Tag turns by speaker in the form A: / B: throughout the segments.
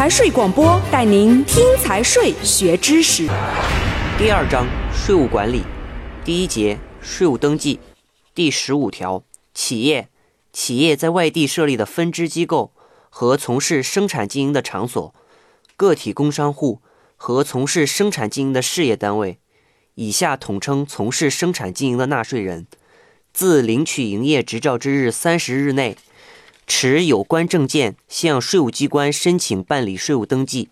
A: 财税广播带您听财税学知识。
B: 第二章税务管理，第一节税务登记，第十五条，企业企业在外地设立的分支机构和从事生产经营的场所，个体工商户和从事生产经营的事业单位，以下统称从事生产经营的纳税人，自领取营业执照之日三十日内。持有关证件向税务机关申请办理税务登记，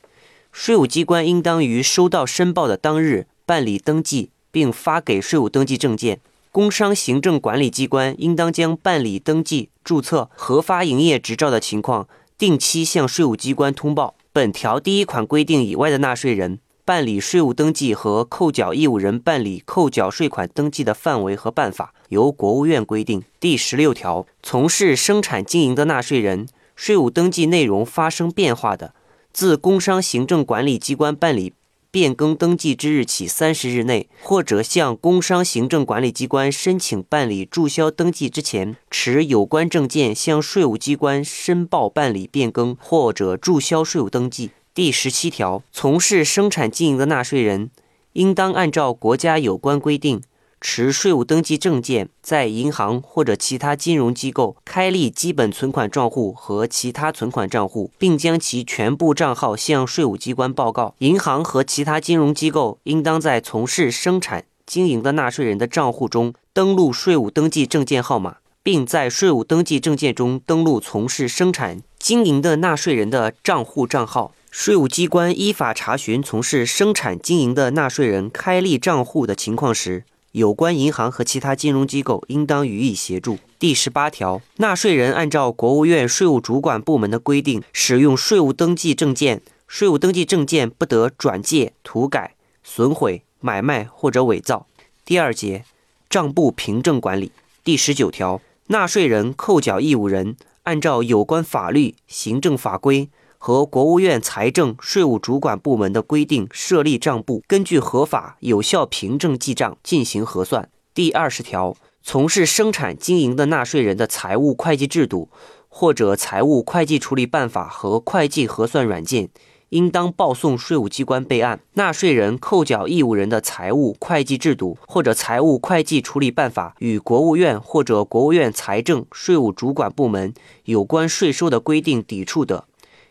B: 税务机关应当于收到申报的当日办理登记，并发给税务登记证件。工商行政管理机关应当将办理登记、注册、核发营业执照的情况定期向税务机关通报。本条第一款规定以外的纳税人。办理税务登记和扣缴义务人办理扣缴税款登记的范围和办法由国务院规定。第十六条，从事生产经营的纳税人，税务登记内容发生变化的，自工商行政管理机关办理变更登记之日起三十日内，或者向工商行政管理机关申请办理注销登记之前，持有关证件向税务机关申报办理变更或者注销税务登记。第十七条，从事生产经营的纳税人，应当按照国家有关规定，持税务登记证件，在银行或者其他金融机构开立基本存款账户和其他存款账户，并将其全部账号向税务机关报告。银行和其他金融机构应当在从事生产经营的纳税人的账户中登录税务登记证件号码，并在税务登记证件中登录从事生产经营的纳税人的账户账号。税务机关依法查询从事生产经营的纳税人开立账户的情况时，有关银行和其他金融机构应当予以协助。第十八条，纳税人按照国务院税务主管部门的规定使用税务登记证件，税务登记证件不得转借、涂改、损毁、买卖或者伪造。第二节，账簿凭证管理。第十九条，纳税人、扣缴义务人按照有关法律、行政法规。和国务院财政、税务主管部门的规定设立账簿，根据合法有效凭证记账进行核算。第二十条，从事生产经营的纳税人的财务会计制度或者财务会计处理办法和会计核算软件，应当报送税务机关备案。纳税人、扣缴义务人的财务会计制度或者财务会计处理办法与国务院或者国务院财政、税务主管部门有关税收的规定抵触的，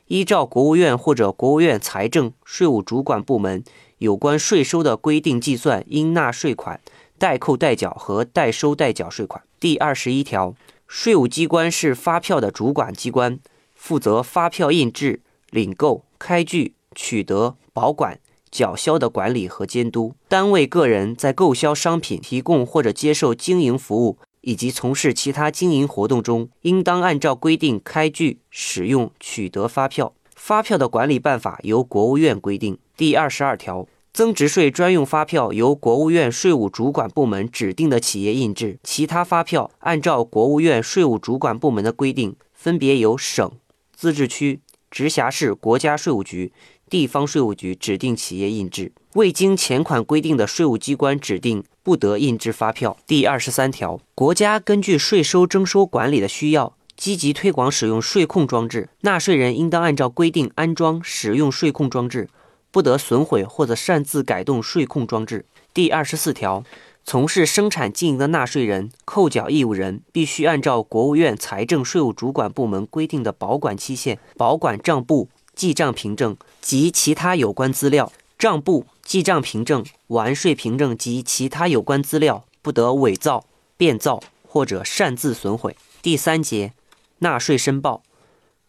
B: 依照国务院或者国务院财政、税务主管部门有关税收的规定计算应纳税款、代扣代缴和代收代缴税款。第二十一条，税务机关是发票的主管机关，负责发票印制、领购、开具、取得、保管、缴销的管理和监督。单位、个人在购销商品、提供或者接受经营服务。以及从事其他经营活动中，应当按照规定开具、使用、取得发票。发票的管理办法由国务院规定。第二十二条，增值税专用发票由国务院税务主管部门指定的企业印制，其他发票按照国务院税务主管部门的规定，分别由省、自治区、直辖市国家税务局。地方税务局指定企业印制，未经前款规定的税务机关指定不得印制发票。第二十三条，国家根据税收征收管理的需要，积极推广使用税控装置，纳税人应当按照规定安装、使用税控装置，不得损毁或者擅自改动税控装置。第二十四条，从事生产经营的纳税人、扣缴义务人必须按照国务院财政、税务主管部门规定的保管期限保管账簿。记账凭证及其他有关资料，账簿、记账凭证、完税凭证及其他有关资料不得伪造、变造或者擅自损毁。第三节，纳税申报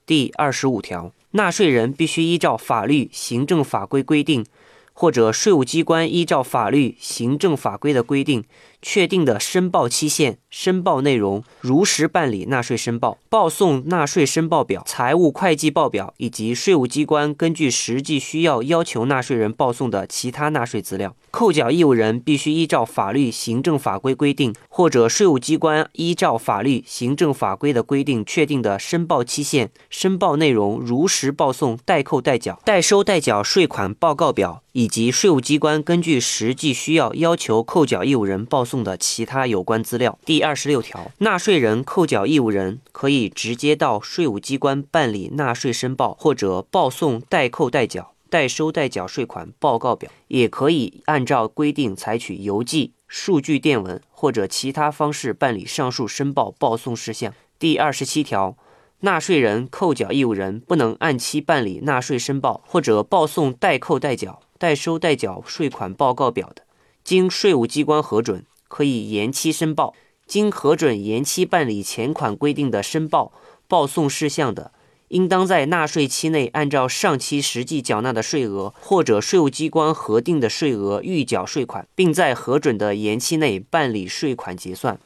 B: 第二十五条，纳税人必须依照法律、行政法规规定，或者税务机关依照法律、行政法规的规定。确定的申报期限、申报内容，如实办理纳税申报，报送纳税申报表、财务会计报表以及税务机关根据实际需要要求纳税人报送的其他纳税资料。扣缴义务人必须依照法律、行政法规规定，或者税务机关依照法律、行政法规的规定确定的申报期限、申报内容，如实报送代扣代缴、代收代缴税款报告表，以及税务机关根据实际需要要求扣缴义务人报。送的其他有关资料。第二十六条，纳税人、扣缴义务人可以直接到税务机关办理纳税申报，或者报送代扣代缴、代收代缴税款报告表，也可以按照规定采取邮寄、数据电文或者其他方式办理上述申报报送事项。第二十七条。纳税人、扣缴义务人不能按期办理纳税申报或者报送代扣代缴、代收代缴税款报告表的，经税务机关核准，可以延期申报；经核准延期办理前款规定的申报报送事项的，应当在纳税期内按照上期实际缴纳的税额或者税务机关核定的税额预缴税款，并在核准的延期内办理税款结算。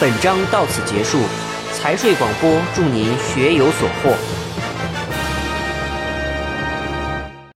B: 本章到此结束。财税广播，祝您学有所获。